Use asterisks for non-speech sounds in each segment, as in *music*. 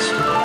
podcast.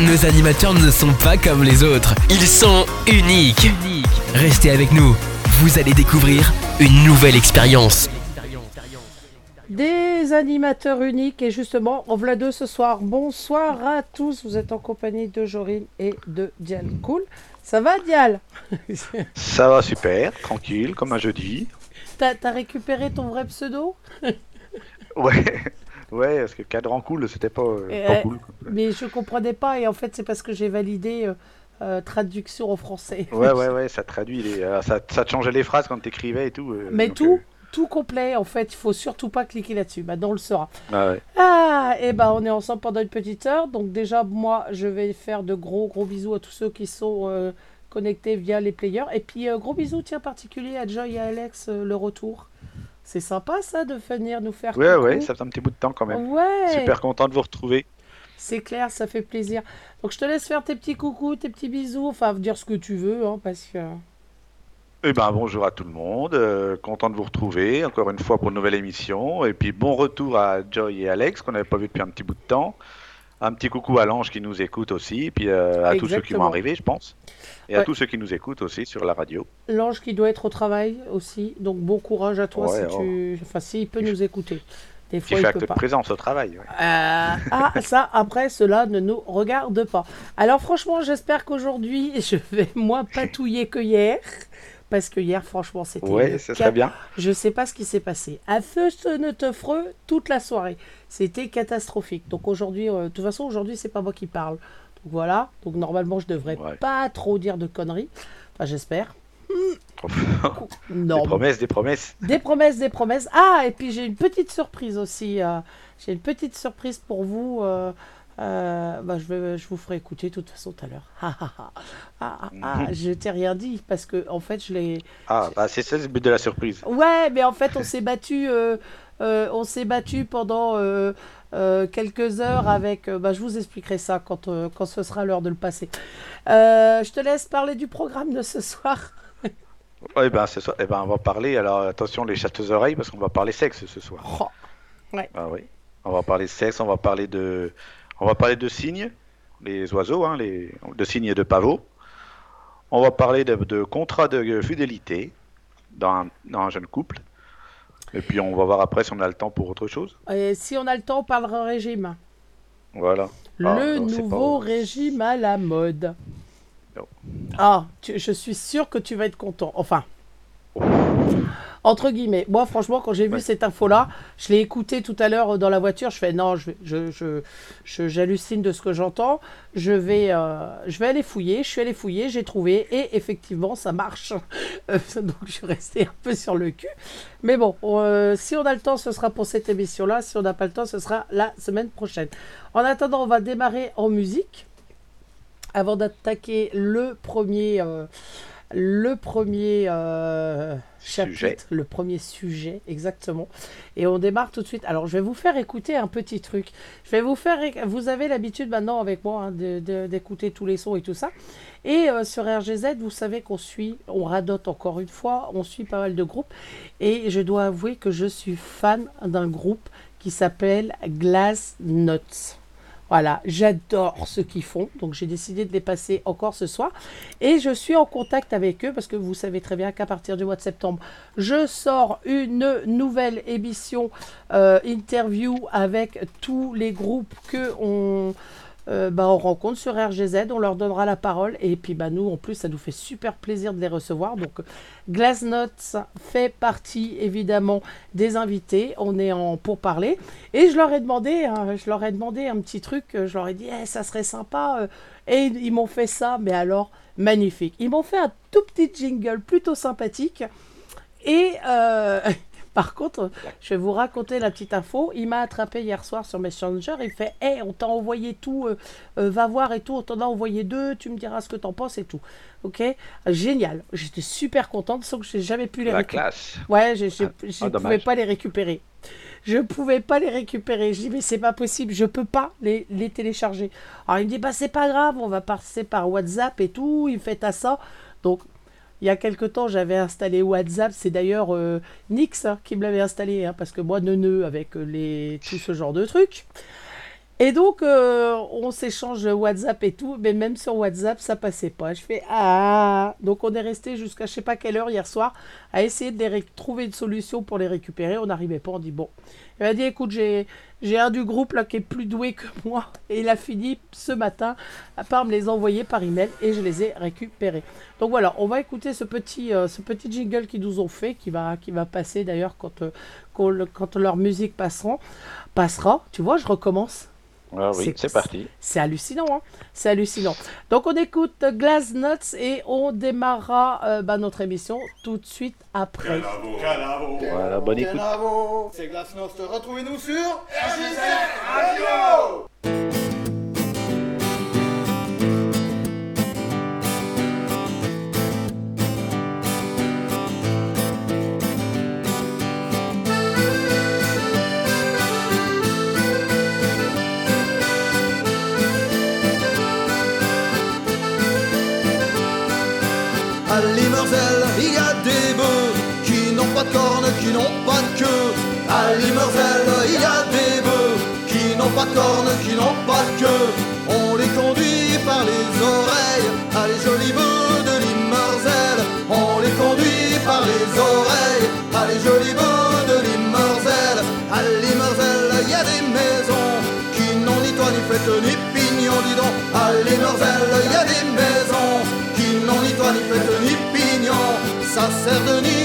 Nos animateurs ne sont pas comme les autres. Ils sont uniques. Restez avec nous. Vous allez découvrir une nouvelle expérience. Des animateurs uniques et justement, en voilà deux ce soir. Bonsoir à tous, vous êtes en compagnie de Jorine et de Dial Cool. Ça va Dial *laughs* Ça va super, tranquille, comme un jeudi. T'as t'as récupéré ton vrai pseudo? Ouais, ouais, parce que cadran cool, c'était pas, euh, pas euh, cool. quoi. Mais je comprenais pas et en fait c'est parce que j'ai validé euh, euh, traduction en français. Ouais, ouais, ouais, ça traduit, les, euh, ça, ça te changeait les phrases quand t'écrivais et tout. euh, Mais donc, tout, tout complet. En fait, il faut surtout pas cliquer là-dessus. Maintenant, on le saura. Ah ouais. Ah, et ben on est ensemble pendant une petite heure. Donc déjà, moi, je vais faire de gros, gros bisous à tous ceux qui sont euh, connectés via les players. Et puis, euh, gros bisous, tiens, particulier à Joy et à Alex, euh, le retour. C'est sympa, ça, de venir nous faire Ouais, coucou. ouais, ça fait un petit bout de temps quand même. Ouais, Super content de vous retrouver. c'est clair, ça fait plaisir. Donc, je te laisse faire tes petits coucous, tes petits bisous. Enfin, dire ce que tu veux, hein, parce que... Eh ben bonjour à tout le monde, euh, content de vous retrouver encore une fois pour une nouvelle émission. Et puis bon retour à Joy et Alex qu'on n'avait pas vu depuis un petit bout de temps. Un petit coucou à l'ange qui nous écoute aussi, et puis euh, à tous ceux qui vont arriver, je pense. Et à tous ceux qui nous écoutent aussi sur la radio. L'ange qui doit être au travail aussi. Donc, bon courage à toi Ouais, si tu... Enfin, s'il peut nous écouter. Des fois, fait il peut de pas. présence au travail. ouais. Euh, *laughs* ah, ça, après, cela ne nous regarde pas. Alors, franchement, j'espère qu'aujourd'hui, *laughs* je vais moins patouiller que hier. Parce que hier, franchement, c'était. Ouais, ça serait bien. Je sais pas ce qui s'est passé. À feu ne te freux toute la soirée. C'était catastrophique. Donc, aujourd'hui, euh, de toute façon, aujourd'hui, c'est pas moi qui parle. Donc, voilà. Donc, normalement, je devrais Ouais. pas trop dire de conneries. Enfin, j'espère. *laughs* des Non, promesses, des promesses. des promesses, des promesses. Ah, et puis j'ai une petite surprise aussi. euh, j'ai une petite surprise pour vous. euh, euh, bah, je, vais, je vous ferai écouter de toute façon tout à l'heure. *laughs* Ah, ah, ah. Ah, ah, Mhm. je t'ai rien dit parce que en fait je l'ai. Ah, bah c'est ça le but de la surprise. Ouais, mais en fait on *laughs* s'est battu, euh, euh, on s'est battu pendant quelques heures avec. bah, je vous expliquerai ça quand quand ce sera l'heure de le passer. Je te laisse parler du programme de ce soir. Ouais, *laughs* ben c'est ça. Eh ben on va parler. Alors attention les châteaux oreilles parce qu'on va parler sexe ce soir. Oh, Ah oui. On va parler sexe, on va parler de, on va parler de cygnes, les oiseaux, hein, les, de cygnes et de pavots. On va parler de, de contrats de fidélité dans un, dans un jeune couple. Et puis on va voir après si on a le temps pour autre chose. Et si on a le temps, on parlera régime. Voilà. Ah, Le non, c'est nouveau régime à la mode. Non. Ah, tu- je suis sûr que tu vas être content. Enfin, entre guillemets. Moi, franchement, quand j'ai vu Ouais. cette info-là, je l'ai écouté tout à l'heure dans la voiture. Je fais non, je j'hallucine de ce que j'entends. Je vais, euh, je vais aller fouiller. Je suis allé fouiller, j'ai trouvé et effectivement, ça marche. *laughs* Euh, donc, je suis resté un peu sur le cul. Mais bon, euh, si on a le temps, ce sera pour cette émission-là. Si on n'a pas le temps, ce sera la semaine prochaine. En attendant, on va démarrer en musique avant d'attaquer le premier, euh, le premier euh, chapitre, Sujet. le premier sujet, exactement. Et on démarre tout de suite. Alors, je vais vous faire écouter un petit truc. Je vais vous faire. Vous avez l'habitude maintenant avec moi hein, d'écouter tous les sons et tout ça. Et euh, sur RGZ, vous savez qu'on suit, on radote encore une fois, on suit pas mal de groupes. Et je dois avouer que je suis fan d'un groupe qui s'appelle Glass Nuts. Voilà, j'adore ce qu'ils font, donc j'ai décidé de les passer encore ce soir. Et je suis en contact avec eux parce que vous savez très bien qu'à partir du mois de septembre, je sors une nouvelle émission euh, interview avec tous les groupes que on, euh, bah, on rencontre sur RGZ. On leur donnera la parole et puis bah, nous, en plus, ça nous fait super plaisir de les recevoir. Donc, Glassnotes fait partie évidemment des invités. On est en pour parler et je leur ai demandé, hein, je leur ai demandé un petit truc. Je leur ai dit, Eh, ça serait sympa. euh, et ils m'ont fait ça, mais alors magnifique. Ils m'ont fait un tout petit jingle plutôt sympathique. Et euh, *laughs* par contre, je vais vous raconter la petite info. Il m'a attrapé hier soir sur Messenger. Il fait Hey, on t'a envoyé tout, euh, euh, va voir et tout. On t'en a envoyé deux. Tu me diras ce que t'en penses et tout. Ok? Génial. J'étais super contente, sauf que j'ai jamais pu les La récupérer. classe. Ouais, je je- Ah, ne dommage. pouvais pas les récupérer. Je pouvais pas les récupérer. Je dis mais c'est pas possible, je peux pas les, les télécharger. Alors il me dit bah c'est pas grave, on va passer par WhatsApp et tout. Il fait à ça. Donc il y a quelque temps j'avais installé WhatsApp. C'est d'ailleurs euh, Nix hein, qui me l'avait installé hein, parce que moi neuneux avec euh, les tout ce genre de trucs. Et donc, euh, on s'échange WhatsApp et tout, mais même sur WhatsApp, ça passait pas. Je fais Ah Donc, on est resté jusqu'à je sais pas quelle heure hier soir à essayer de trouver une solution pour les récupérer. On n'arrivait pas. On dit Bon. Il m'a dit Écoute, j'ai, j'ai un du groupe là qui est plus doué que *laughs* moi. Et il a fini ce matin par me les envoyer par email et je les ai récupérés. Donc voilà, on va écouter ce petit, euh, ce petit jingle qu'ils nous ont fait, qui va, qui va passer d'ailleurs quand, euh, quand, quand leur musique passera. passera. Tu vois, je recommence. Ah oui, c'est parti. C'est hallucinant, hein C'est hallucinant. Donc on écoute Glasnuts et on démarrera euh, bah, notre émission tout de suite après. Calavo, calavo, voilà, bonne écoute. C'est Glasnuts. Retrouvez-nous sur RGC Radio qui n'ont pas de queue. À Limerzelle, il y a des bœufs qui n'ont pas de cornes, qui n'ont pas de queue. On les conduit par les oreilles à les jolis bœufs de Limerzelle. On les conduit par les oreilles à les jolis bœufs de Limerzelle. À Limerzelle, il y a des maisons qui n'ont ni toit, ni fête, ni pignon, dis donc. À Limerzelle, il y a des maisons qui n'ont ni toit, ni fête, ni pignon. Ça sert de nid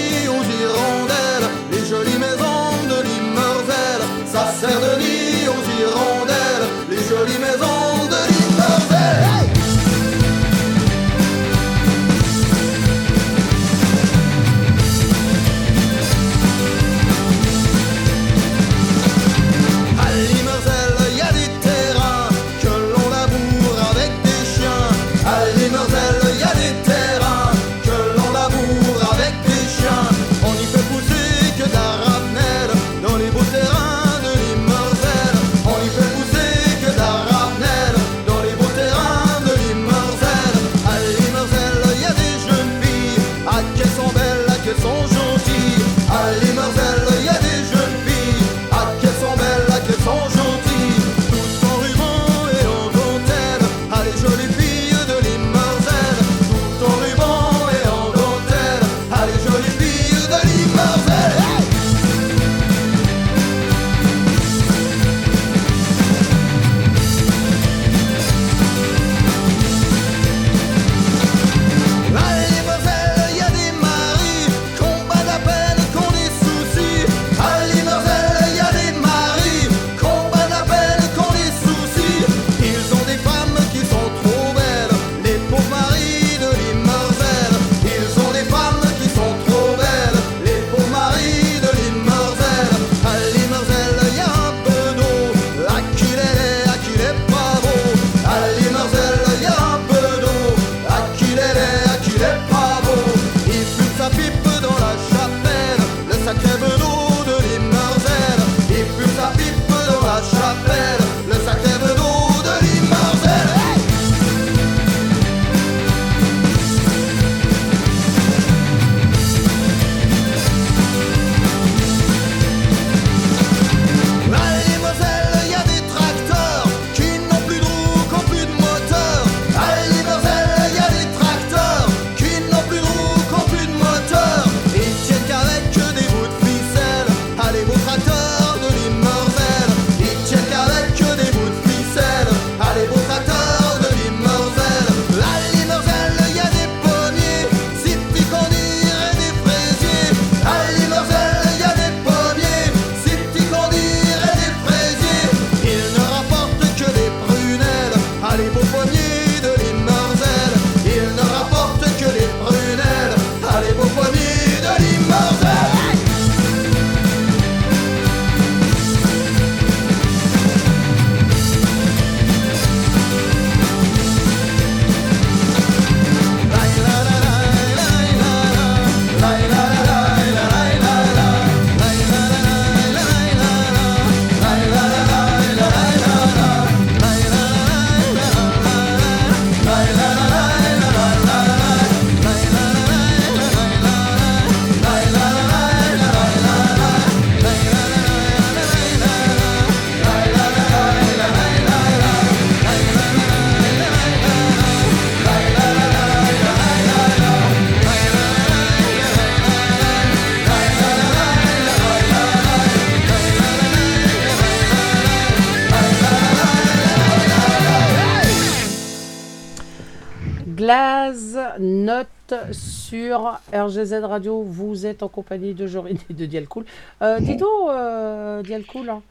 note sur RGZ Radio. Vous êtes en compagnie de Jorine et de Dialcool. Euh, dis donc, euh, Dialcool. Hein.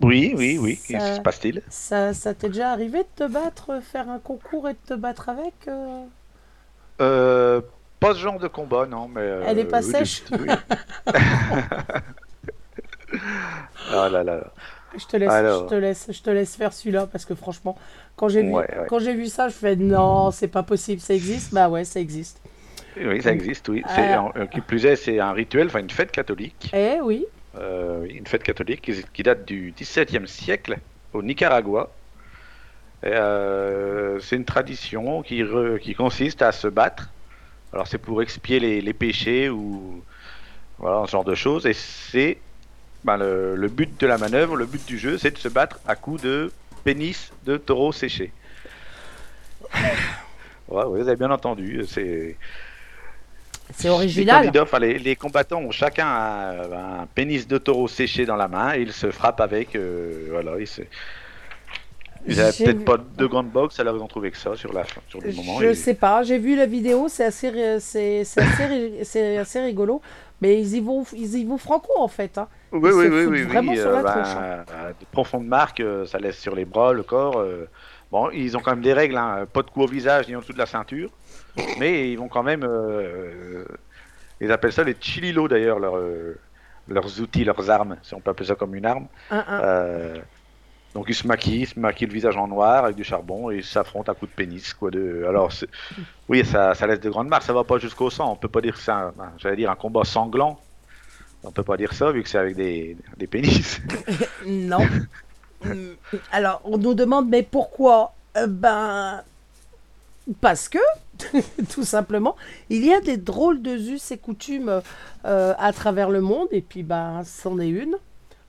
Oui, oui, oui. Qu'est-ce se passe-t-il? Ça, ça t'est déjà arrivé de te battre, faire un concours et de te battre avec. Euh euh, pas ce genre de combat, non, mais. Euh, Elle n'est pas sèche *laughs* Ah là là. Je te laisse, je te laisse, je te laisse faire celui-là parce que franchement, quand j'ai vu, Ouais, vu ça, je fais non, c'est pas possible, ça existe. Bah ouais, ça existe. Oui, ça existe, oui. C'est, Ah. euh, qui plus est, c'est un rituel, enfin une fête catholique. Eh oui, Euh, une fête catholique qui, qui date du XVIIe siècle au Nicaragua. Euh, c'est une tradition qui, re- qui consiste à se battre. Alors c'est pour expier les, les péchés ou voilà ce genre de choses. Et c'est ben, le, le but de la manœuvre, le but du jeu, c'est de se battre à coups de pénis de taureau séché. Ouais, ouais, vous avez bien entendu. C'est c'est les, original. candidats, enfin, les, les combattants ont chacun un, un pénis de taureau séché dans la main et ils se frappent avec. euh, voilà, ils se- ils avaient J'ai peut-être vu- pas de grande boxe, alors ils ont trouvé que ça sur, la, sur le moment. Je et- sais pas, j'ai vu la vidéo, c'est assez, c'est, assez, assez rigolo, mais ils y vont, ils y vont franco en fait. hein. Oui, oui, oui, oui, vraiment oui, sur la tronche, de profondes marques, euh, ça laisse sur les bras, le corps. euh. Bon, ils ont quand même des règles, hein, pas de coup au visage ni en dessous de la ceinture, mais ils vont quand même. euh, ils appellent ça les chililos d'ailleurs, leurs, euh, leurs outils, leurs armes, si on peut appeler ça comme une arme. Un, un. Euh, donc ils se maquillent, ils se maquillent le visage en noir avec du charbon et ils s'affrontent à coups de pénis. Quoi, de... Alors, c'est- oui, ça, ça laisse de grandes marques, ça va pas jusqu'au sang. On peut pas dire que c'est un, j'allais dire un combat sanglant. On peut pas dire ça vu que c'est avec des, des pénis. *laughs* Non. Hum, Alors, on nous demande, mais pourquoi? Euh, Ben, parce que, *laughs* tout simplement, il y a des drôles de us et coutumes euh, à travers le monde, et puis, ben, c'en est une.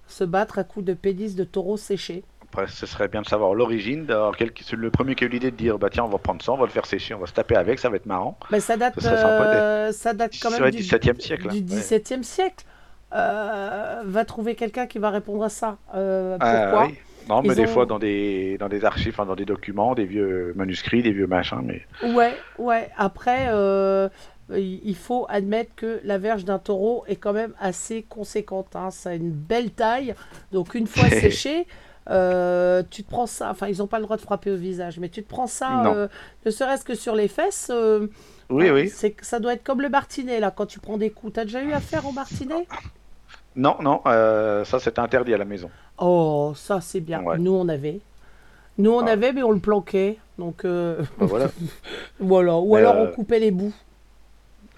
Se battre à coups de pénis de taureau séché. Après, ce serait bien de savoir l'origine. le premier qui a eu l'idée de dire bah tiens, on va prendre ça, on va le faire sécher, on va se taper avec, ça va être marrant. Mais ça date, sympa euh, ça date quand même du, 17e siècle. hein. du Ouais. 17e siècle. Euh, va trouver quelqu'un qui va répondre à ça. Euh, Ah, pourquoi oui. Non, mais Ils des ont- fois dans des, dans des archives, enfin, dans des documents, des vieux manuscrits, des vieux machins, mais Ouais, ouais. Après, euh, il faut admettre que la verge d'un taureau est quand même assez conséquente. Hein. Ça a une belle taille. Donc, une fois *laughs* séché, euh, tu te prends ça. Enfin, ils n'ont pas le droit de frapper au visage, mais tu te prends ça, euh, ne serait-ce que sur les fesses. oui, oui. ça doit être comme le martinet, là, quand tu prends des coups. T'as déjà eu affaire au martinet? Non, non, euh, ça c'est interdit à la maison. Oh, ça, c'est bien. Ouais. Nous, on avait. Nous, on Ah. avait, mais on le planquait. Donc, euh, Ben voilà. *laughs* voilà. Ou Mais, alors, euh, on coupait les bouts. *laughs*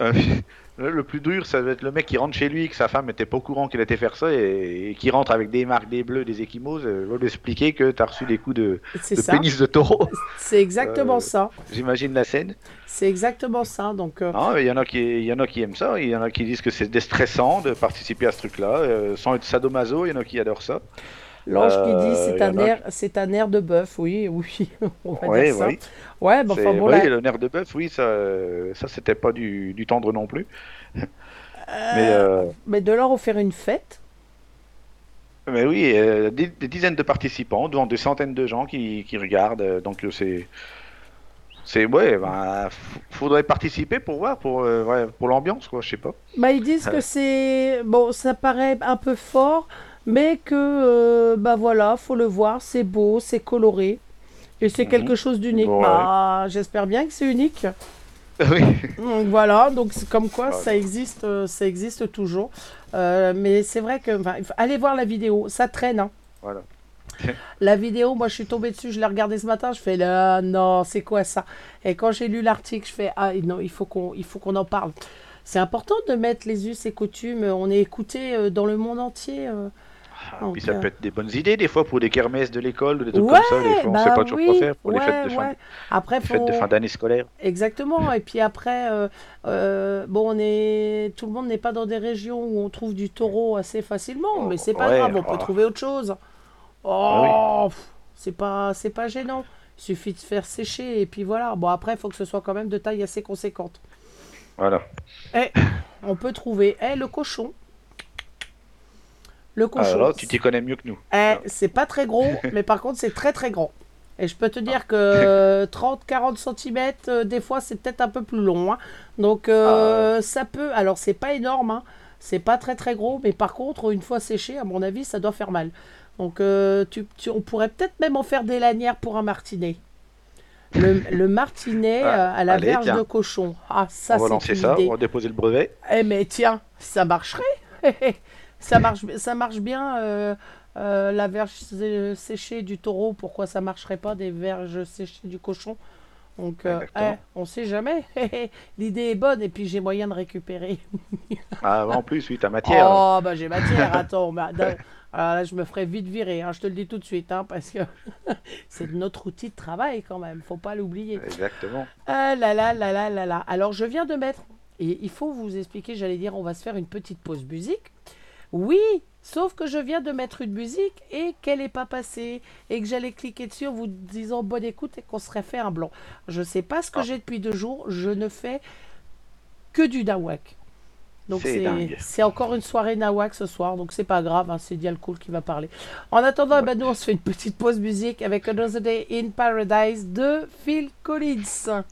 Le, le plus dur, ça doit être le mec qui rentre chez lui, que sa femme n'était pas au courant qu'il était faire ça, et, et qui rentre avec des marques, des bleus, des échymoses, euh, va lui expliquer que tu as reçu des coups de, pénis de taureau. C'est exactement Euh, ça. J'imagine la scène. C'est exactement ça. Donc, euh, Non, il y en a qui, il y en a qui aiment ça, il y en a qui disent que c'est déstressant de participer à ce truc-là, euh, sans être sadomaso, il y en a qui adorent ça. L'ange qui dit euh, c'est un air, c'est un air de bœuf. Oui, oui, *laughs* on va Oui, dire ça. oui. Ouais, C'est- enfin bon, oui, là, le nerf de bœuf, oui, ça, ça c'était pas du, du tendre non plus. euh, Mais, euh, mais de leur offrir une fête. mais oui, euh, des, des dizaines de participants devant des centaines de gens qui, qui regardent, donc c'est. C'est ouais, f- faudrait participer pour voir, pour, euh, ouais, pour l'ambiance, quoi, je sais pas. Bah, ils disent que c'est bon, ça paraît un peu fort, mais que euh, bah voilà, faut le voir, c'est beau, c'est coloré. Et c'est Mhm. quelque chose d'unique. Ouais. Bah, j'espère bien que c'est unique. *laughs* oui. Donc voilà, donc c'est comme quoi ça existe, euh, ça existe toujours. Euh, mais c'est vrai que, allez voir la vidéo, ça traîne. hein. Voilà. *laughs* La vidéo, moi je suis tombée dessus, je l'ai regardée ce matin, je fais là, non, c'est quoi ça? Et quand j'ai lu l'article, je fais ah non, il faut qu'on, il faut qu'on en parle. C'est important de mettre les us et coutumes. On est écouté euh, dans le monde entier. Euh. Ah, Donc, puis ça peut être des bonnes idées des fois pour des kermesses de l'école, ou des trucs Ouais, comme ça. Des fois, on bah sait pas toujours oui, quoi faire pour les fêtes de fin, ouais. Après, les fêtes de faut- fin d'année scolaire. Exactement. Et puis après, euh, euh, bon, on est, tout le monde n'est pas dans des régions où on trouve du taureau assez facilement, mais c'est pas grave, on peut oh. trouver autre chose. Oh, Ah pff, c'est pas, c'est pas gênant. Il suffit de faire sécher et puis voilà. Bon après, il faut que ce soit quand même de taille assez conséquente. Voilà. Eh, on peut trouver, eh, le cochon. Le cochon. Alors, tu t'y connais mieux que nous. Eh, c'est pas très gros, *laughs* mais par contre, c'est très très grand. Et je peux te dire que *laughs* 30-40 cm, des fois, c'est peut-être un peu plus long. hein. Donc, euh, ça peut. Alors, c'est pas énorme, hein. c'est pas très très gros, mais par contre, une fois séché, à mon avis, ça doit faire mal. Donc, euh, tu, tu- on pourrait peut-être même en faire des lanières pour un martinet. Le, le martinet Ah, euh, à la allez, verge tiens. de cochon. Ah, ça, on va c'est lancer une ça, idée. on va déposer le brevet. Eh mais tiens, ça marcherait. *laughs* ça marche, ça marche bien euh, euh, la verge sé- séchée du taureau. Pourquoi ça marcherait pas des verges séchées du cochon? Donc, euh, eh, on sait jamais. *laughs* L'idée est bonne et puis j'ai moyen de récupérer. Ah, en plus, oui, ta *laughs* matière. Oh bah j'ai matière. Attends, bah, alors là je me ferai vite virer. hein, je te le dis tout de suite, hein, parce que *laughs* c'est notre outil de travail quand même. Faut pas l'oublier. Exactement. Ah là là là là là là. Alors je viens de mettre, et il faut vous expliquer, j'allais dire, on va se faire une petite pause musique. Oui, sauf que je viens de mettre une musique et qu'elle n'est pas passée et que j'allais cliquer dessus en vous disant bonne écoute et qu'on serait fait un blanc. Je sais pas ce que Ah. j'ai depuis deux jours, je ne fais que du nawak. Donc C'est encore une soirée nawak ce soir, donc c'est pas grave, hein, c'est Dialcool qui va parler. En attendant, eh ben, nous on se fait une petite pause musique avec Another Day in Paradise de Phil Collins.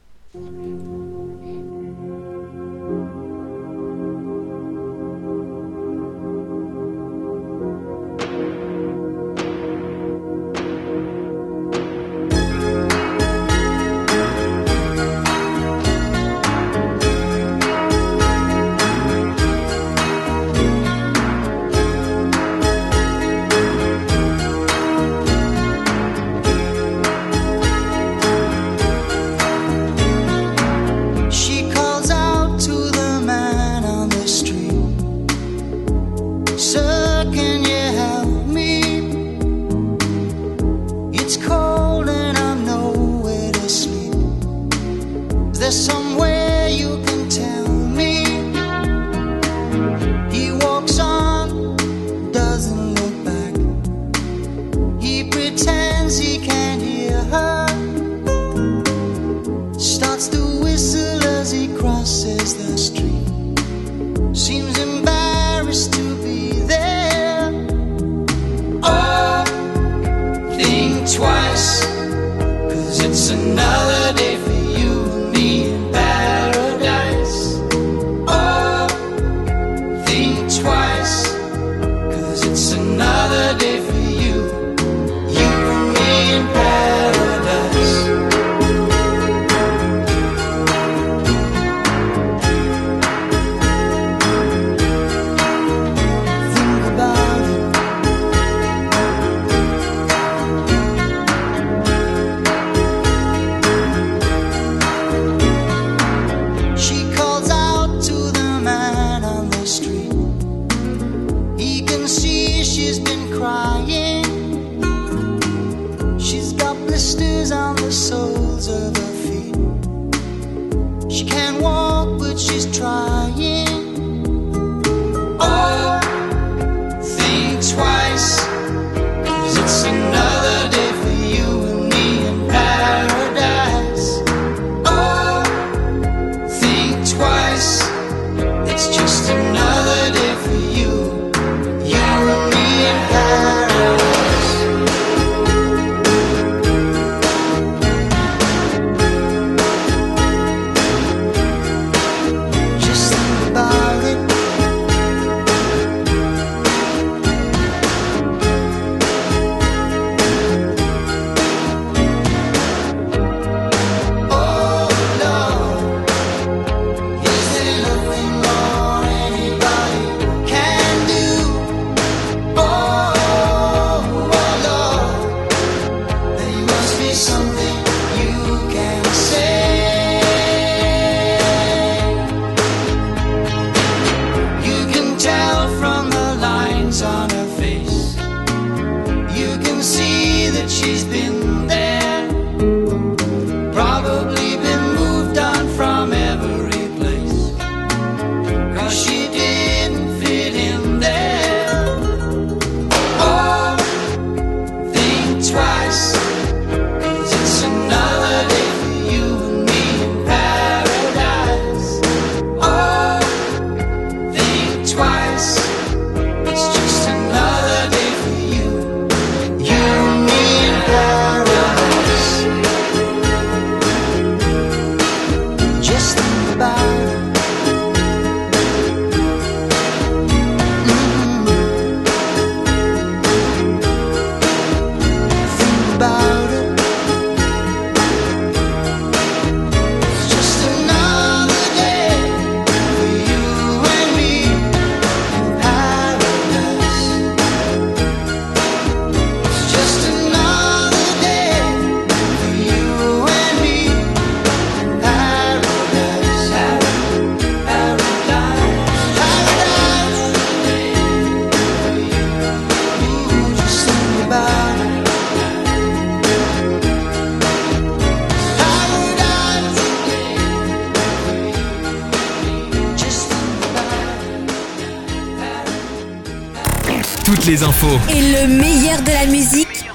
Toutes les infos, Et le meilleur de la musique,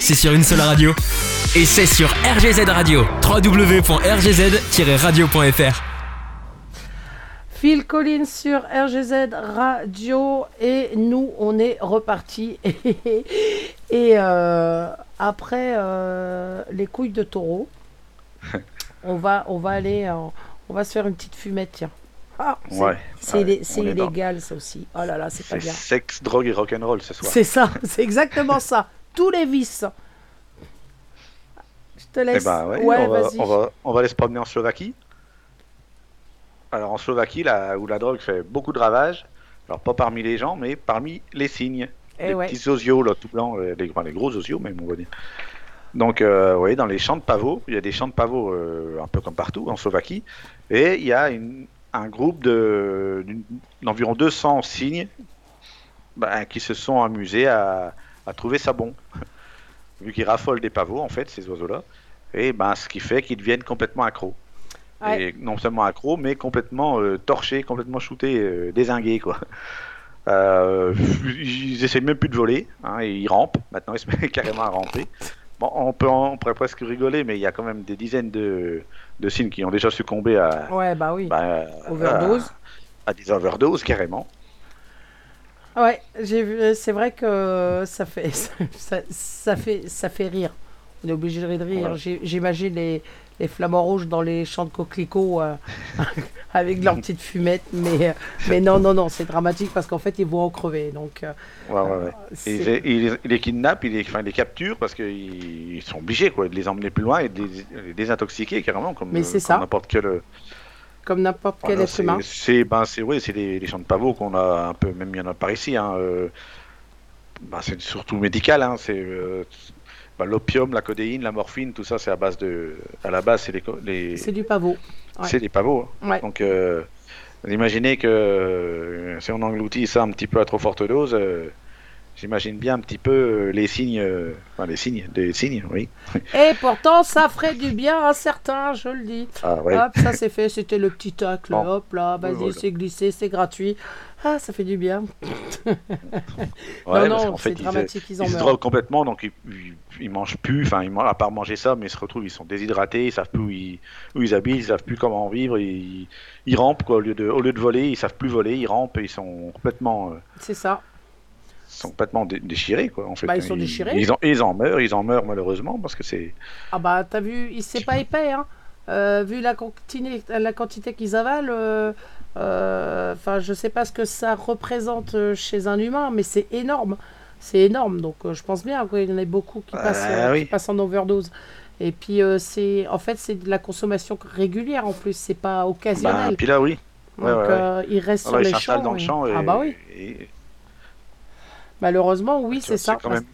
c'est sur une seule radio. Et c'est sur RGZ Radio. www.rgz-radio.fr. Phil Collins sur RGZ Radio et nous on est reparti *laughs* et euh, après euh, les couilles de taureau *laughs* on va on va aller en- on va se faire une petite fumette tiens ah, c'est Ouais, dans- illégal ça aussi oh là là c'est pas bien sexe, drogue et rock'n'roll ce soir. c'est ça *laughs* c'est exactement ça tous les vices je te Eh laisse ben ouais, on, va, on, va, on va aller se promener en Slovaquie. Alors en Slovaquie, là où la drogue fait beaucoup de ravages, alors pas parmi les gens, mais parmi les cygnes. Eh les petits osios là, tout blancs, euh, les, enfin, les gros osios même, on va dire. Donc, euh, vous voyez, dans les champs de pavots, il y a des champs de pavots euh, un peu comme partout en Slovaquie, et il y a une- un groupe de- d'environ 200 cygnes ben, qui se sont amusés à, à trouver ça bon. *laughs* Vu qu'ils raffolent des pavots, en fait, ces oiseaux-là, et ben, ce qui fait qu'ils deviennent complètement accros. Ouais. Et non seulement accros, mais complètement euh, torchés, complètement shootés, euh, désingués, quoi. *laughs* Euh, ils essaient même plus de voler, hein, ils rampent. Maintenant, ils se mettent *laughs* carrément à ramper. Bon, on, peut en- on pourrait presque rigoler, mais il y a quand même des dizaines de, de cygnes qui ont déjà succombé à, ouais bah oui bah, overdose à, à des overdoses carrément. Ouais, j'ai vu. C'est vrai que ça fait *laughs* ça, ça fait ça fait rire. On est obligé de rire. Ouais. J'imagine les, les flamants rouges dans les champs de coquelicots euh, *laughs* avec leur petite fumette, mais mais non non non, c'est dramatique parce qu'en fait ils vont en crever. Donc euh, Ouais, ouais, ouais. c'est- Et Ils, les kidnappent, ils les, enfin, ils les capturent parce qu'ils ils sont obligés quoi, de les emmener plus loin et de les, désintoxiquer carrément comme, n'importe quel. euh, comme n'importe quel Voilà, être humain. c'est- ben, c'est les, les champs de pavots qu'on a un peu, même il y en a par ici. Hein, euh, ben, c'est surtout médical. Hein, c'est euh, ben, l'opium, la codéine, la morphine, tout ça, c'est à base de, à la base, c'est les, C'est du pavot. ouais. c'est des pavots. hein. Ouais. Donc, euh, imaginez que euh, si on engloutit ça un petit peu à trop forte dose, euh, j'imagine bien un petit peu euh, les signes, euh, enfin les signes, des signes, oui. *laughs* Et pourtant ça ferait du bien à certains, je le dis. Ah, ouais. Hop, ça c'est fait, c'était le petit tacle. Bon. Hop là, vas-y, voilà. c'est glissé, c'est gratuit. Ah, ça fait du bien. *laughs* Ouais, non, non, fait, c'est ils, dramatique, ils en ils se meurent. droguent complètement, donc ils, ils, ils mangent plus, enfin, ils mangent- à part manger ça, mais ils se retrouvent, ils sont déshydratés, ils savent plus où ils, où ils habitent, ils savent plus comment vivre, ils, ils rampent, quoi, au lieu, de, au lieu de voler, ils savent plus voler, ils rampent, et ils sont complètement, euh, C'est ça. Sont complètement dé- déchirés, quoi, en fait. Bah, ils sont déchirés. Ils, en, ils en meurent, ils en meurent malheureusement, parce que c'est. Ah bah t'as vu, il- c'est pas épais hein. Euh, vu la quantité, la quantité qu'ils avalent, euh, euh, enfin je sais pas ce que ça représente euh, chez un humain, mais c'est énorme, c'est énorme. Donc euh, je pense bien qu'il y en a beaucoup qui passent, Ah euh, oui. qui passent en overdose. Et puis c'est, en fait c'est de la consommation régulière en plus, c'est pas Bah, occasionnel. puis là, oui. Donc ouais, ouais, restent Alors, sur les champs. dans le champ et, Ah bah oui, et- malheureusement oui c'est ça. quand même.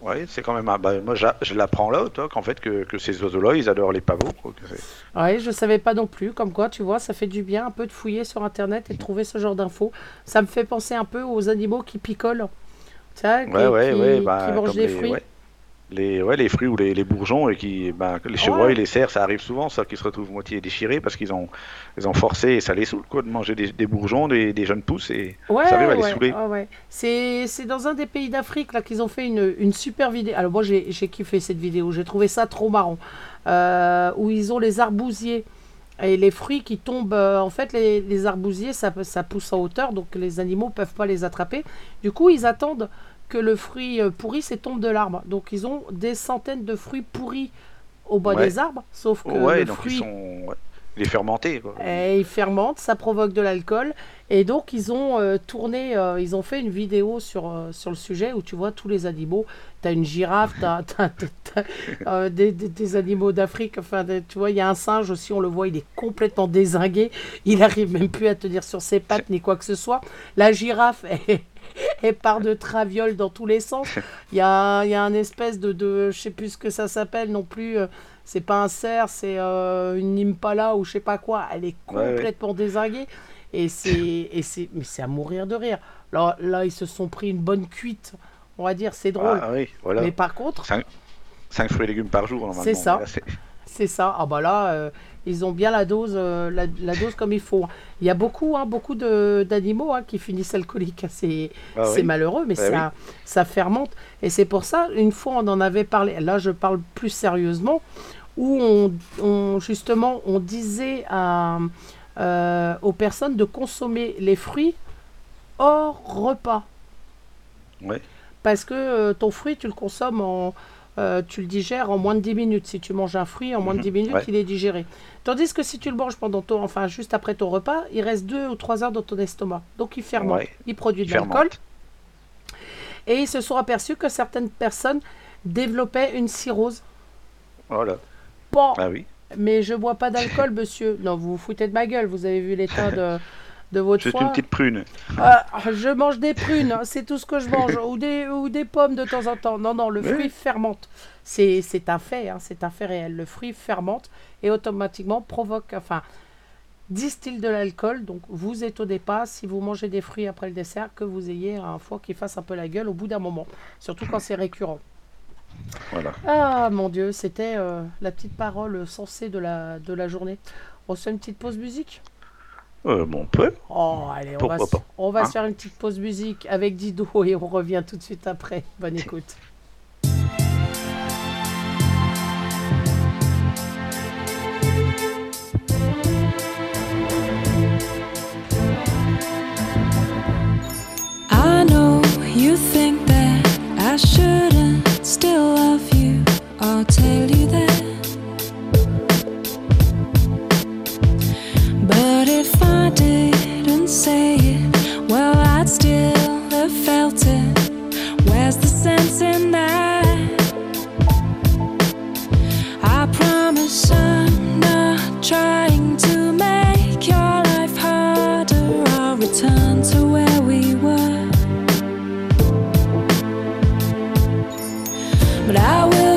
Ouais, c'est quand même. un- bah, moi, je l'apprends là, toi, qu'en fait, que, que ces oiseaux-là, ils adorent les pavots. quoi, c'est- Ouais, je savais pas non plus. Comme quoi, tu vois, ça fait du bien un peu de fouiller sur internet et de trouver ce genre d'infos. Ça me fait penser un peu aux animaux qui picolent. Tu sais, qui, Ouais, ouais, qui- ouais, bah, qui mangent des les, fruits. Ouais. Les, ouais, les fruits ou les, les bourgeons et qui, bah, les chevreuils, les cerfs, ça arrive souvent, ça, qui se retrouvent moitié déchirés parce qu'ils ont, ils ont forcé et ça les saoule, quoi, de manger des, des bourgeons, des, des jeunes pousses et Ouais, ça arrive à les ouais, saouler. ouais, ouais. C'est, dans un des pays d'Afrique là qu'ils ont fait une, une super vidéo. Alors moi j'ai, j'ai kiffé cette vidéo, j'ai trouvé ça trop marrant. Euh, où ils ont les arbousiers et les fruits qui tombent. euh, en fait, les, les arbousiers ça, ça pousse en hauteur, donc les animaux peuvent pas les attraper. Du coup, ils attendent que le fruit euh, pourrisse et tombe de l'arbre. Donc ils ont des centaines de fruits pourris au bas Ouais. des arbres, sauf que Ouais, le donc fruit ils sont. ouais, quoi. et ils fermentent, ça provoque de l'alcool. Et donc, ils ont euh, tourné, euh, ils ont fait une vidéo sur, euh, sur le sujet où tu vois tous les animaux. Tu as une girafe, tu as, *laughs* des, des- des animaux d'Afrique. Enfin, des- tu vois, il y a un singe aussi, on le voit, il est complètement désingué. Il arrive même plus à tenir sur ses pattes ni quoi que ce soit. La girafe, *laughs* *laughs* elle part de traviole dans tous les sens. *laughs* Il y a, y a un espèce de, de. Je sais plus ce que ça s'appelle non plus. euh, c'est pas un cerf, c'est euh, une impala ou je sais pas quoi. Elle est Ouais, ouais. complètement désinguée. Et c'est, et c'est, mais c'est à mourir de rire. Là, là, ils se sont pris une bonne cuite. On va dire, c'est drôle. Ah oui, voilà. Mais par contre, Cinq, cinq fruits et légumes par jour, normalement. C'est ça. C'est ça. Ah bah là, euh, ils ont bien la dose, euh, la, la dose comme il faut. Il y a beaucoup, hein, beaucoup d'animaux hein, qui finissent alcooliques. *laughs* C'est Ah oui. malheureux, mais Bah ça, ça fermente. Et c'est pour ça, une fois, on en avait parlé. Là, je parle plus sérieusement, où on, on- justement, on disait à, euh, aux personnes de consommer les fruits hors repas. Ouais. Parce que euh, ton fruit, tu le consommes en. Euh, tu le digères en moins de 10 minutes. Si tu manges un fruit, en moins de Mhm, 10 minutes, ouais. il est digéré. Tandis que si tu le manges pendant ton, enfin, juste après ton repas, il reste 2 ou 3 heures dans ton estomac. Donc il fermente. Ouais. Il produit de l'alcool. Et ils se sont aperçus que certaines personnes développaient une cirrhose. Voilà. Bon, Ah oui. mais je bois pas d'alcool, *laughs* monsieur. Non, vous vous foutez de ma gueule. Vous avez vu l'état de, *laughs* de votre C'est une petite prune. Ah, je mange des prunes, hein, c'est tout ce que je mange, *laughs* ou des, ou des pommes de temps en temps. Non, non, le Oui. fruit fermente. C'est c'est un fait, hein, c'est un fait réel. Le fruit fermente et automatiquement provoque, enfin, distille de l'alcool. Donc, vous étonnez pas si vous mangez des fruits après le dessert que vous ayez un foie qui fasse un peu la gueule au bout d'un moment. Surtout quand c'est récurrent. Voilà. Ah mon Dieu, c'était euh, la petite parole sensée de la, de la journée. On se fait une petite pause musique? Euh, bon, on peut. Oh, allez, on va, Pourquoi se- pas, on va hein se faire une petite pause musique avec Dido et on revient tout de suite après. Bonne écoute. I know you think that I shouldn't still love you. I'll tell you return to where we were. But I will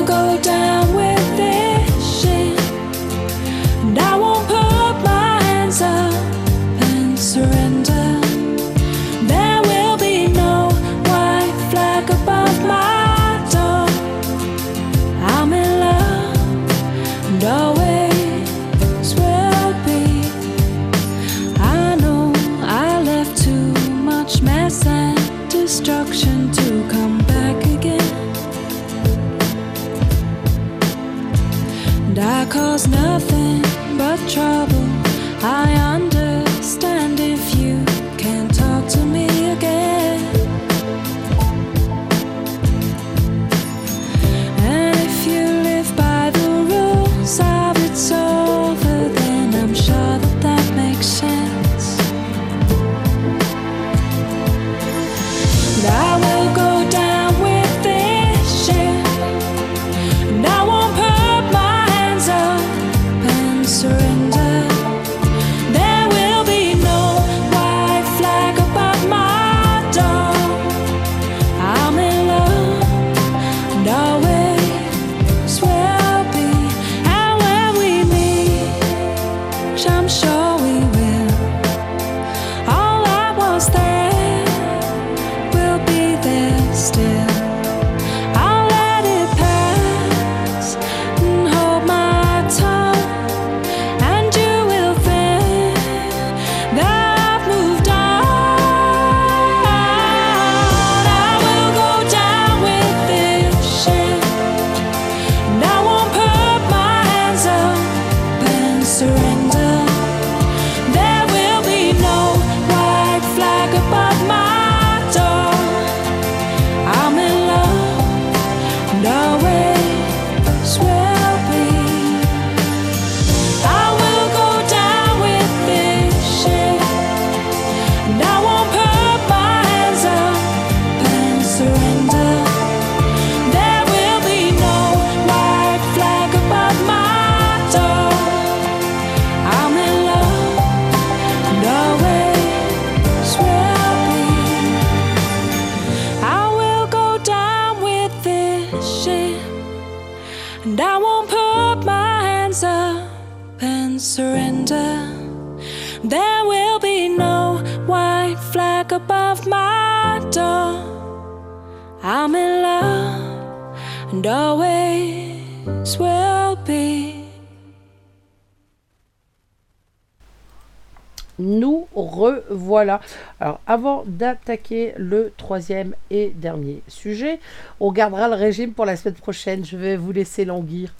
revoilà. Alors, avant d'attaquer le troisième et dernier sujet, on gardera le régime pour la semaine prochaine. Je vais vous laisser languir.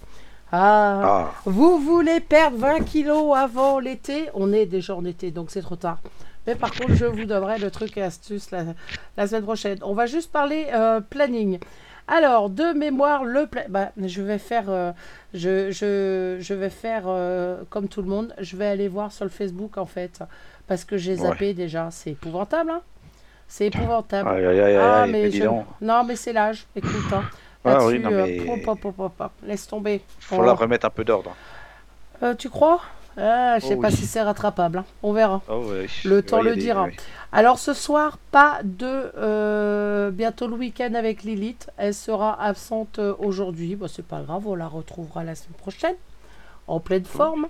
Ah, Ah, vous voulez perdre 20 kilos avant l'été? On est déjà en été, donc c'est trop tard. Mais par contre, je vous donnerai le truc et astuce la, la semaine prochaine. On va juste parler euh, planning. Alors, de mémoire, le pla- bah, je vais faire, euh, je, je, je vais faire euh, comme tout le monde. Je vais aller voir sur le Facebook en fait, parce que j'ai zappé déjà. C'est épouvantable, hein C'est épouvantable. aïe, aïe, aïe, Ah, mais je-. Non, mais c'est l'âge. Écoute, hein. Ah oui, non, euh, mais- pop, pop, pop, pop, pop. laisse tomber. Faut On- la remettre un peu d'ordre. euh, tu crois? Ah, Je sais Oh pas oui. si c'est rattrapable. hein. On verra. Oh. Le temps Ouais, le dira. Alors ce soir, pas de euh, bientôt le week-end avec Lilith. Elle sera absente aujourd'hui. Bon, c'est pas grave, on la retrouvera la semaine prochaine en pleine forme.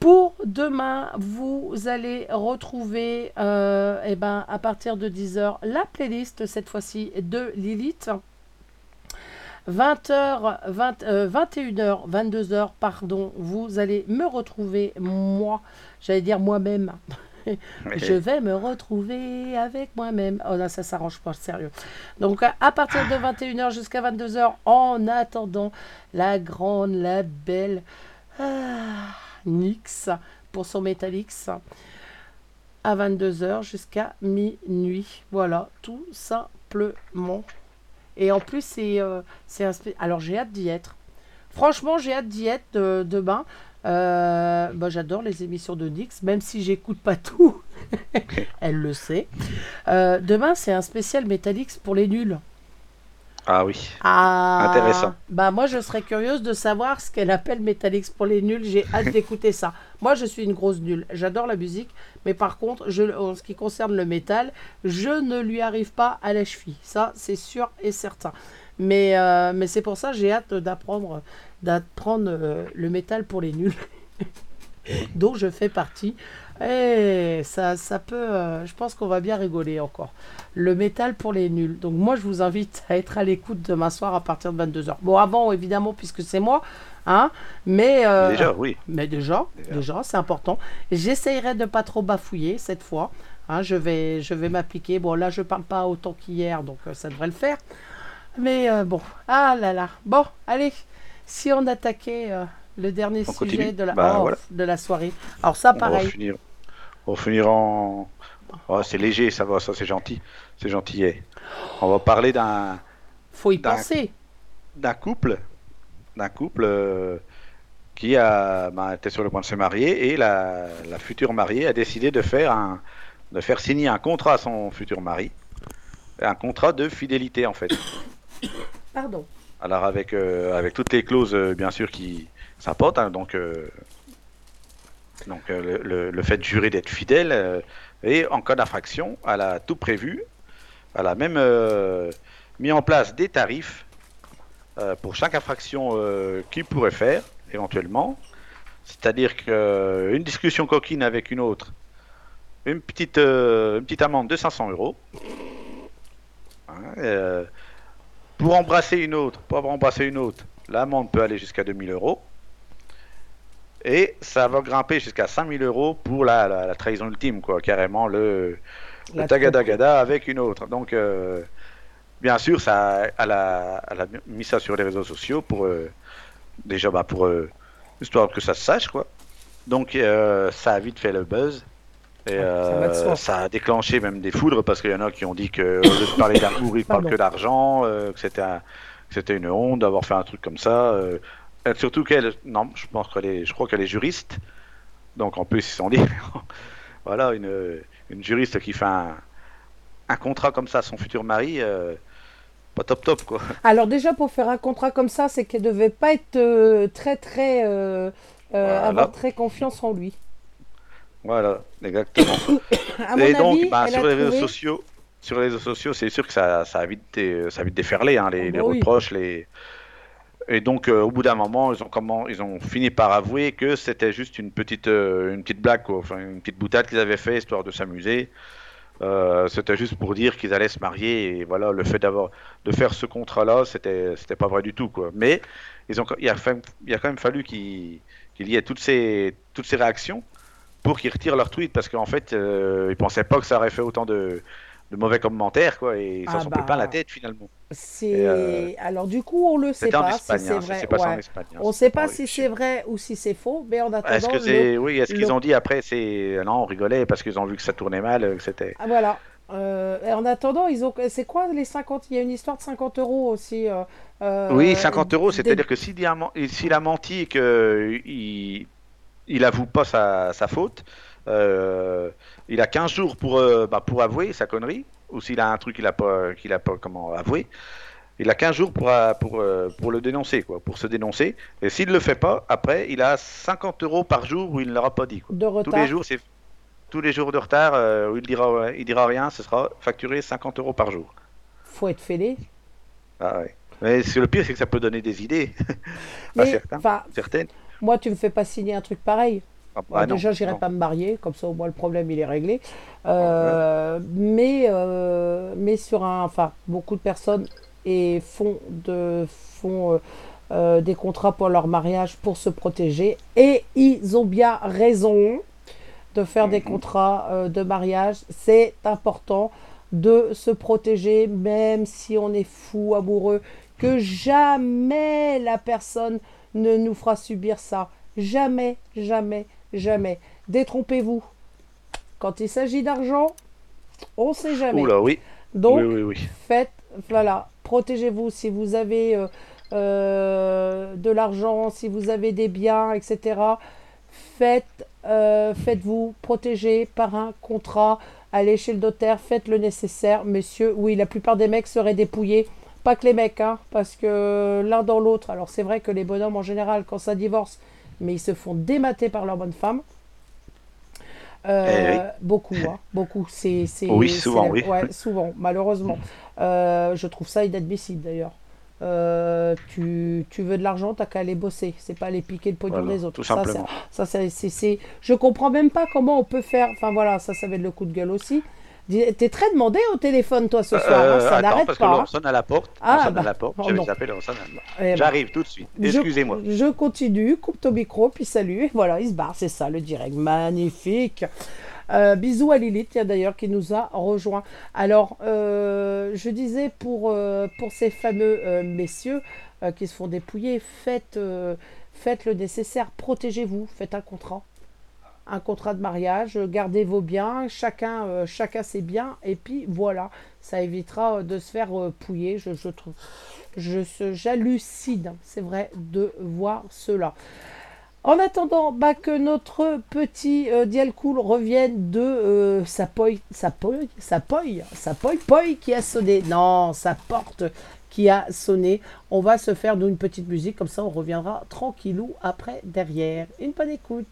Pour demain, vous allez retrouver euh, eh ben, à partir de 10h la playlist, cette fois-ci de Lilith. 20h, 20, euh, 21h, 22h, pardon, vous allez me retrouver, moi, j'allais dire moi-même. *laughs* Je vais me retrouver avec moi-même. Oh là, ça s'arrange pas, sérieux. Donc, à- à partir de 21h jusqu'à 22h, en attendant la grande, la belle ah, Nyx pour son Metallix à 22h jusqu'à minuit. Voilà, tout simplement. Et en plus, c'est euh, Alors, j'ai hâte d'y être. Franchement, j'ai hâte d'y être demain. Euh, bah, J'adore les émissions de Nix, même si j'écoute pas tout. *laughs* Elle le sait. Euh, demain, c'est un spécial Metallix pour les nuls. Ah oui. Ah, Intéressant. Bah moi je serais curieuse de savoir ce qu'elle appelle Metallix pour les nuls. J'ai hâte d'écouter ça. Moi je suis une grosse nulle. J'adore la musique, mais par contre, je, en ce qui concerne le métal, je ne lui arrive pas à la cheville. Ça c'est sûr et certain. Mais, euh, mais c'est pour ça que j'ai hâte d'apprendre d'apprendre euh, le métal pour les nuls, *laughs* dont je fais partie. Et ça, ça peut, euh, je pense qu'on va bien rigoler encore. Le métal pour les nuls. Donc moi, je vous invite à être à l'écoute demain soir à partir de 22h. Bon, avant, évidemment, puisque c'est moi, hein, mais... euh, Déjà, oui. mais déjà, déjà, c'est important. J'essayerai de pas trop bafouiller cette fois. Hein, je vais, je vais m'appliquer. Bon, là, je parle pas autant qu'hier, donc euh, ça devrait le faire. Mais bon, ah là là. Bon, allez, si on attaquait le dernier On sujet continue de la, Bah, oh, voilà. de la soirée. Alors ça, On va pareil. On va finir en. Oh, c'est léger, ça va, ça c'est gentil. C'est gentillet. On va parler d'un Faut y penser. d'un couple, d'un couple euh, qui a bah, était sur le point de se marier et la, la future mariée a décidé de faire un de faire signer un contrat à son futur mari, un contrat de fidélité en fait. Pardon. Alors avec euh, avec toutes les clauses euh, bien sûr qui s'apportent, hein, donc donc euh, le, le- fait de jurer d'être fidèle euh, et en cas d'infraction, elle a tout prévu, elle a même euh, mis en place des tarifs euh, pour chaque infraction euh, qu'il pourrait faire éventuellement. C'est-à-dire qu'une discussion coquine avec une autre, une petite, euh, amende de 500 euros. Hein, euh, pour embrasser une autre, pour avoir embrassé une autre, l'amende peut aller jusqu'à 2000 euros. Et ça va grimper jusqu'à 5000 euros pour la, la- la trahison ultime, quoi, carrément le, le tagadagada avec une autre. Donc, euh, bien sûr, ça, elle, a, elle a mis ça sur les réseaux sociaux pour euh, déjà bah, pour euh, histoire que ça se sache, quoi. Donc, ça a vite fait le buzz. Et ça a déclenché même des foudres parce qu'il y en a qui ont dit que au lieu de parler d'amour, ils parlent que d'argent, que c'était un- que c'était une honte d'avoir fait un truc comme ça. euh. Et surtout qu'elle, non, je pense qu'elle est, je crois qu'elle est juriste. Donc en plus ils se sont dit, *laughs* voilà une, une juriste qui fait un, un contrat comme ça à son futur mari, euh, pas top top quoi. Alors déjà, pour faire un contrat comme ça, c'est qu'elle devait pas être euh, très, très... euh, euh, Voilà. avoir très confiance en lui. Voilà, exactement. *coughs* À mon Et donc, avis, bah, sur les réseaux sociaux, sur les réseaux sociaux, c'est sûr que ça, ça a vite, dé- ça a vite déferlé, hein, les, Ah bah les oui. reproches, les. Et donc, euh, au bout d'un moment, ils ont comment, ils ont fini par avouer que c'était juste une petite, euh, une petite blague, quoi, enfin une petite boutade qu'ils avaient fait histoire de s'amuser. Euh, c'était juste pour dire qu'ils allaient se marier et voilà, le fait d'avoir, de faire ce contrat-là, c'était, c'était pas vrai du tout, quoi. Mais ils ont, il a, il a quand même fallu qu'il, y ait toutes ces, toutes ces réactions pour qu'ils retirent leur tweet parce qu'en fait, ils pensaient pas que ça aurait fait autant de, de mauvais commentaires, quoi, et ils s'en Ah sont bah. plein la tête finalement. C'est euh, alors du coup on le sait pas Espagne, si c'est vrai. ouais. Espagne, hein, On sait pas pas si c'est vrai ou si c'est faux, mais en attendant. Est-ce que c'est, le- oui, est-ce qu'ils ont dit après, c'est, non, on rigolait parce qu'ils ont vu que ça tournait mal, euh, que c'était. Ah, voilà. Euh, en attendant, ils ont. C'est quoi les 50 Il y a une histoire de 50 euros aussi. euh, euh, Oui, 50 euros, des- c'est-à-dire que s'il a, men- s'il a menti et qu'il il avoue pas sa, sa faute, euh, il a 15 jours pour, euh, bah, pour avouer sa connerie, ou s'il a un truc qu'il a pas, qu'il a pas comment avoué, il a 15 jours pour, euh, pour, euh, pour le dénoncer, quoi, pour se dénoncer. Et s'il le fait pas, après, il a 50 euros par jour où il ne l'aura pas dit. Quoi. de Tous retard. les jours, c'est tous les jours de retard euh, où il dira, il dira rien, ce sera facturé 50 euros par jour. Faut être fêlé. Ah ouais. Mais le pire, c'est que ça peut donner des idées. *laughs* Mais certains, certaines. moi, tu me fais pas signer un truc pareil. Ah, Bah, non, déjà, j'irai pas me marier, comme ça au moins le problème il est réglé. Euh, mais, euh, mais sur un, enfin, beaucoup de personnes et font de font euh, des contrats pour leur mariage pour se protéger et ils ont bien raison de faire des contrats euh, de mariage. C'est important de se protéger, même si on est fou amoureux, que jamais la personne ne nous fera subir ça. Jamais, jamais, jamais. Détrompez-vous. Quand il s'agit d'argent, on ne sait jamais. Oula, oui. Donc, oui, oui, oui. faites, voilà, protégez-vous si vous avez euh, euh, de l'argent, si vous avez des biens, etc. Faites, euh, faites-vous protéger par un contrat. Allez chez le notaire, faites le nécessaire, messieurs. Oui, la plupart des mecs seraient dépouillés. Pas que les mecs, hein, parce que l'un dans l'autre. Alors c'est vrai que les bonhommes en général, quand ça divorce, mais ils se font démater par leur bonne femme. Euh, Eh oui. Beaucoup, hein, beaucoup. C'est, Oui, souvent, oui. ouais, souvent, malheureusement. Euh, je trouve ça inadmissible d'ailleurs. Euh, tu, tu veux de l'argent, t'as qu'à aller bosser. C'est pas aller piquer le pognon Voilà, des autres. tout Ça, simplement. Ça, ça, c'est, c'est- Je comprends même pas comment on peut faire. Enfin voilà, ça, ça va être le coup de gueule aussi. T'es très demandé au téléphone, toi, ce soir. hein, Euh, ça n'arrête parce pas. que hein. l'on sonne à la porte. Ah, on sonne bah, à la porte. oh Je non. vais appeler, on sonne à la- Eh ben, J'arrive tout de suite. Excusez-moi. Je, continue, coupe ton micro, puis salut. Et voilà, il se barre, c'est ça le direct. Magnifique. Euh, bisous à Lilith, d'ailleurs, qui nous a rejoint. Alors, euh, je disais pour, euh, pour ces fameux messieurs qui se font dépouiller, faites, faites le nécessaire, protégez-vous, faites un contrat. Un contrat de mariage, euh, gardez vos biens, chacun, euh, chacun ses biens, et puis voilà, ça évitera euh, de se faire pouiller. Je, trouve, je, j'hallucine, c'est vrai, de voir cela. En attendant bah, que notre petit euh, Dial Cool revienne de sa poille, sa poille, sa poille, sa poille, poille qui a sonné. Non, sa porte qui a sonné. On va se faire nous une petite musique, comme ça on reviendra tranquillou après derrière. Une bonne écoute.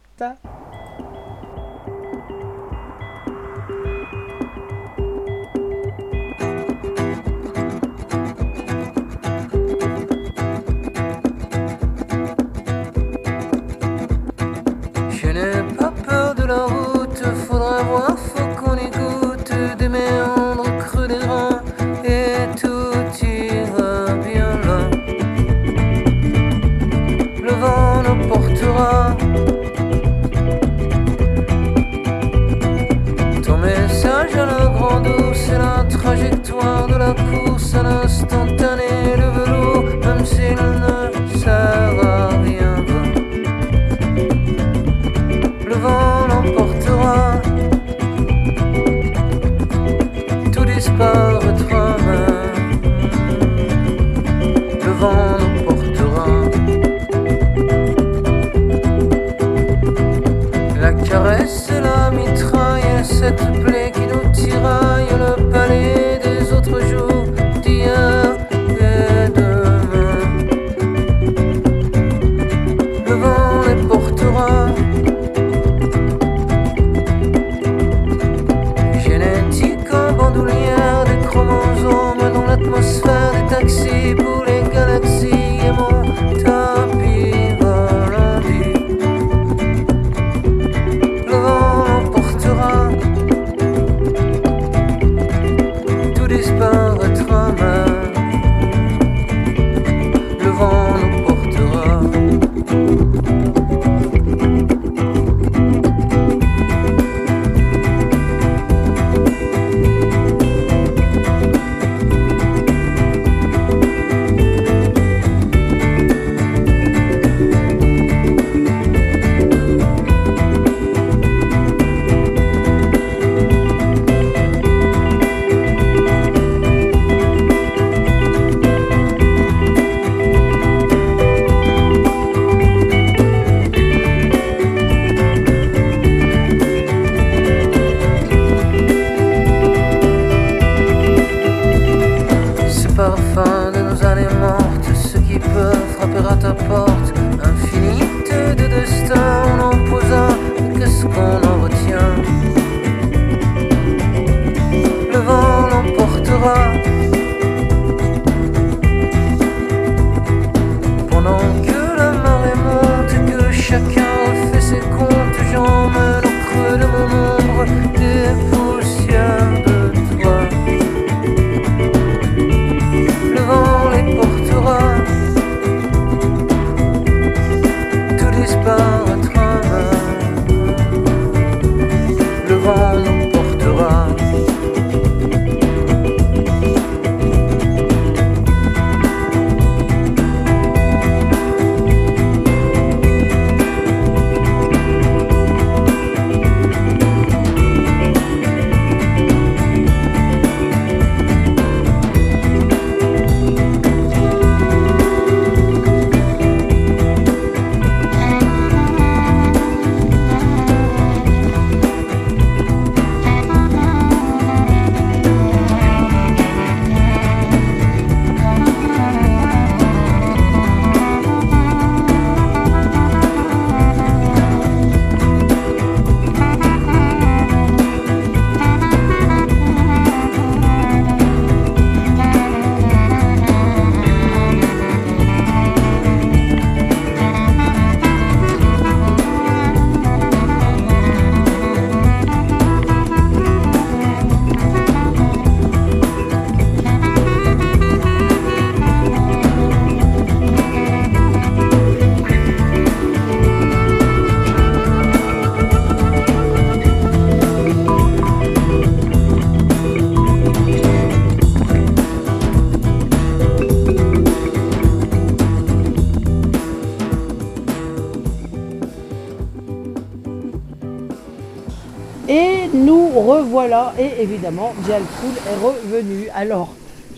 Et évidemment, Dialcool est revenu. Alors,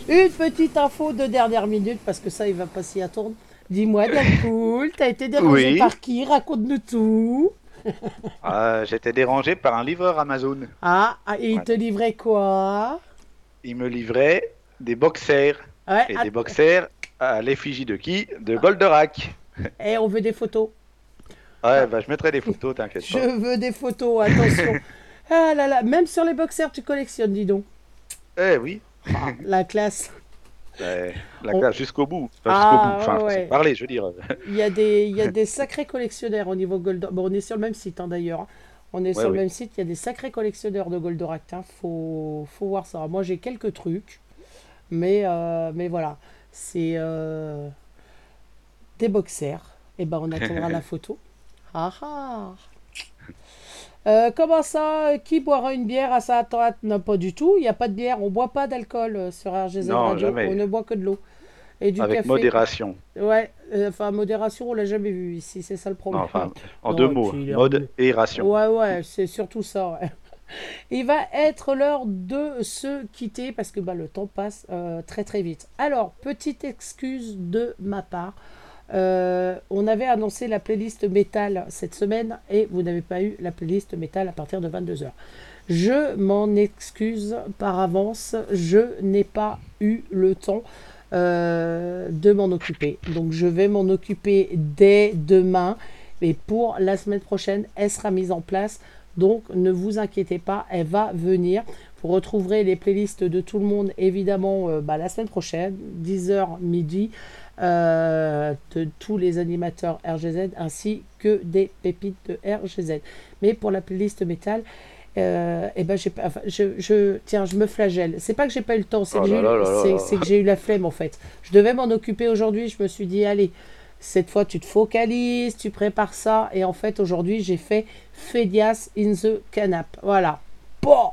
une petite info de dernière minute, parce que ça, il va pas s'y attendre. Dis-moi, Dialcool, t'as été dérangé Oui. par qui? Raconte-nous tout. *laughs* Ah, J'étais dérangé par un livreur Amazon. Ah, ah, et il te livrait quoi? Il me livrait des boxers. Ouais, Et ah, des boxers à l'effigie de qui? De Goldorak. *laughs* et on veut des photos. Ouais, bah, je mettrai des photos, t'inquiète Je pas. veux des photos, attention. *laughs* ah là là, même sur les boxers, tu collectionnes, dis donc. Eh oui, Ah, la classe. *laughs* eh, la On- classe jusqu'au bout. Enfin, Ah, jusqu'au bout. Enfin, ouais, parler, je veux dire. Il y a des, il y a *laughs* des sacrés collectionneurs au niveau Goldorak. Bon, on est sur le même site hein, d'ailleurs. On est Ouais, sur le même site. Il y a des sacrés collectionneurs de Goldorak. Hein. Faut, faut voir ça. Moi, j'ai quelques trucs, mais, euh, mais voilà, c'est euh, des boxers. Et ben, on attendra *laughs* la photo. Ah ah. Euh, comment ça Qui boira une bière à sa droite Non, pas du tout. Il n'y a pas de bière. On boit pas d'alcool euh, sur RGZ Non, Radio. jamais. On ne boit que de l'eau. Et du Avec café. modération. Ouais, euh, enfin, modération, on l'a jamais vu ici, c'est ça le Non, problème. enfin, en Non, deux mots. puis Mode et ration. Ouais, ouais, c'est surtout ça. ouais. Il va être l'heure de se quitter parce que bah, le temps passe euh, très très vite. Alors, petite excuse de ma part. Euh, on avait annoncé la playlist métal cette semaine et vous n'avez pas eu la playlist métal à partir de 22h. Je m'en excuse par avance, je n'ai pas eu le temps euh, de m'en occuper. Donc je vais m'en occuper dès demain. Mais pour la semaine prochaine, elle sera mise en place. Donc ne vous inquiétez pas, elle va venir. Vous retrouverez les playlists de tout le monde évidemment euh, bah, la semaine prochaine, 10h midi, euh, de tous les animateurs RGZ ainsi que des pépites de RGZ. Mais pour la playlist métal, euh, eh ben j'ai pas, enfin, je, je, tiens, je me flagelle. C'est pas que j'ai pas eu le temps, c'est Oh que, j'ai eu- eu la flemme en fait. Je devais m'en occuper aujourd'hui, je me suis dit allez, cette fois tu te focalises, tu prépares ça, et en fait aujourd'hui j'ai fait Fedias in the Canap. Voilà. Bon,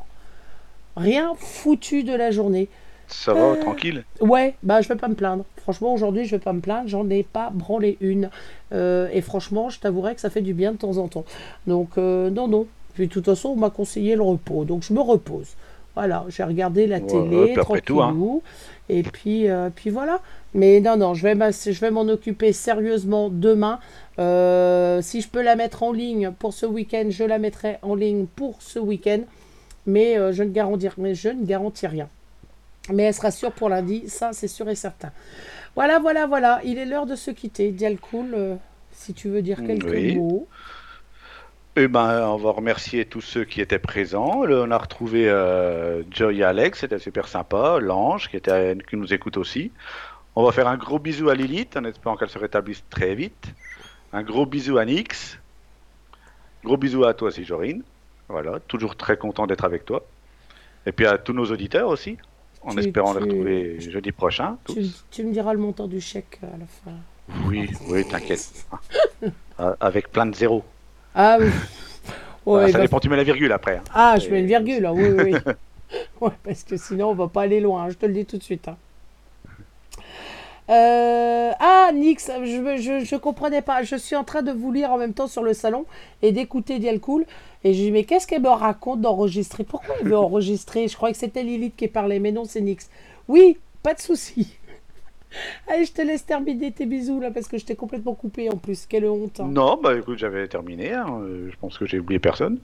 rien foutu de la journée. Ça va, Euh, tranquille Ouais, bah je vais pas me plaindre. Franchement, aujourd'hui, je vais pas me plaindre. J'en ai pas branlé une. Euh, et franchement, je t'avouerai que ça fait du bien de temps en temps. Donc, euh, non, non. Puis, de toute façon, on m'a conseillé le repos. Donc, je me repose. Voilà, j'ai regardé la Ouais, télé, tout, hein. tranquillou. Et puis, puis voilà. Mais non, non, je vais, m'ass- je vais m'en occuper sérieusement demain. Si je peux la mettre en ligne pour ce week-end, je la mettrai en ligne pour ce week-end. Mais, je ne garantis, mais je ne garantis rien. Mais elle sera sûre pour lundi, ça c'est sûr et certain. Voilà, voilà, voilà. Il est l'heure de se quitter. Dialcool, euh, si tu veux dire quelques Oui. mots. Eh ben, on va remercier tous ceux qui étaient présents. On a retrouvé euh, Joy et Alex, c'était super sympa. L'ange, qui, était, qui nous écoute aussi. On va faire un gros bisou à Lilith, en espérant qu'elle se rétablisse très vite. Un gros bisou à Nix. Gros bisou à toi aussi, Jorine. Voilà, toujours très content d'être avec toi. Et puis à tous nos auditeurs aussi, en Tu- espérant tu- les retrouver jeudi prochain. Tu, tu me diras le montant du chèque à la fin. Oui, oui, t'inquiète. *laughs* Euh, Avec plein de zéros. Ah oui. Ouais, ça bah- dépend, tu mets la virgule après. hein. Ah, je mets une virgule, oui, oui. *laughs* *laughs* ouais, parce que sinon, on va pas aller loin, hein, je te le dis tout de suite. hein. Euh, ah, Nix, je, je, je comprenais pas. Je suis en train de vous lire en même temps sur le salon et d'écouter Dialcool. Et je dis, mais qu'est-ce qu'elle me raconte d'enregistrer? Pourquoi elle veut enregistrer? Je croyais que c'était Lilith qui parlait, mais non, c'est Nix. Oui, pas de souci. *laughs* Allez, je te laisse terminer tes bisous là parce que je t'ai complètement coupé en plus. Quelle honte. hein. Non, bah écoute, j'avais terminé. hein. Euh, Je pense que j'ai oublié personne.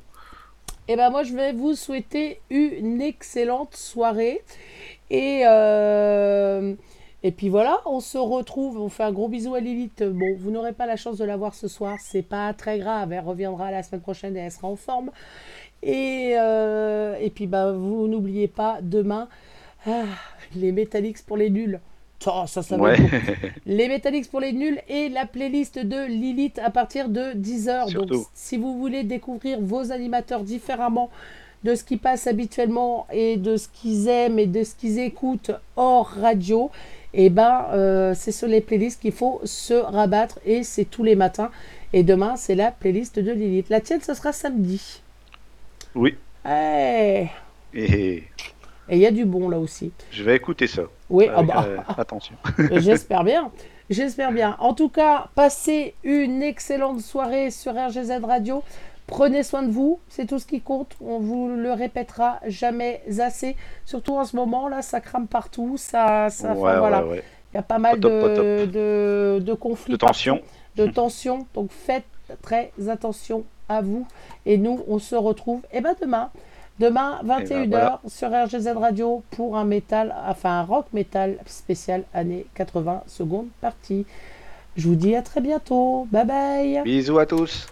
Et ben moi je vais vous souhaiter une excellente soirée et euh, et puis voilà on se retrouve on fait un gros bisou à Lilith. Bon vous n'aurez pas la chance de la voir ce soir c'est pas très grave elle reviendra la semaine prochaine et elle sera en forme. Et euh, et puis bah vous n'oubliez pas demain ah, les Metallics pour les nuls. Ça ça, ça va Ouais. *laughs* Les Metallics pour les nuls et la playlist de Lilith à partir de 10h. Donc, si vous voulez découvrir vos animateurs différemment de ce qui passe habituellement et de ce qu'ils aiment et de ce qu'ils écoutent hors radio, et ben, euh, c'est sur les playlists qu'il faut se rabattre et c'est tous les matins. Et demain, c'est la playlist de Lilith. La tienne, ce sera samedi. Oui. Eh, Et Et il y a du bon là aussi. je vais écouter ça. Oui, ah bah. euh, attention. *laughs* J'espère bien. J'espère bien. En tout cas, passez une excellente soirée sur RGZ Radio. Prenez soin de vous, c'est tout ce qui compte. On vous le répétera jamais assez. Surtout en ce moment, là, ça crame partout. Ça, ça, enfin, Ouais, voilà. ouais. Il y a pas mal top, de, de, de conflits. De tension. partout, De. Donc faites très attention à vous. Et nous, on se retrouve eh ben, demain. Demain, 21h ben, voilà. sur RGZ Radio pour un métal, enfin un rock métal spécial année 80 seconde partie. Je vous dis à très bientôt. Bye bye. Bisous à tous.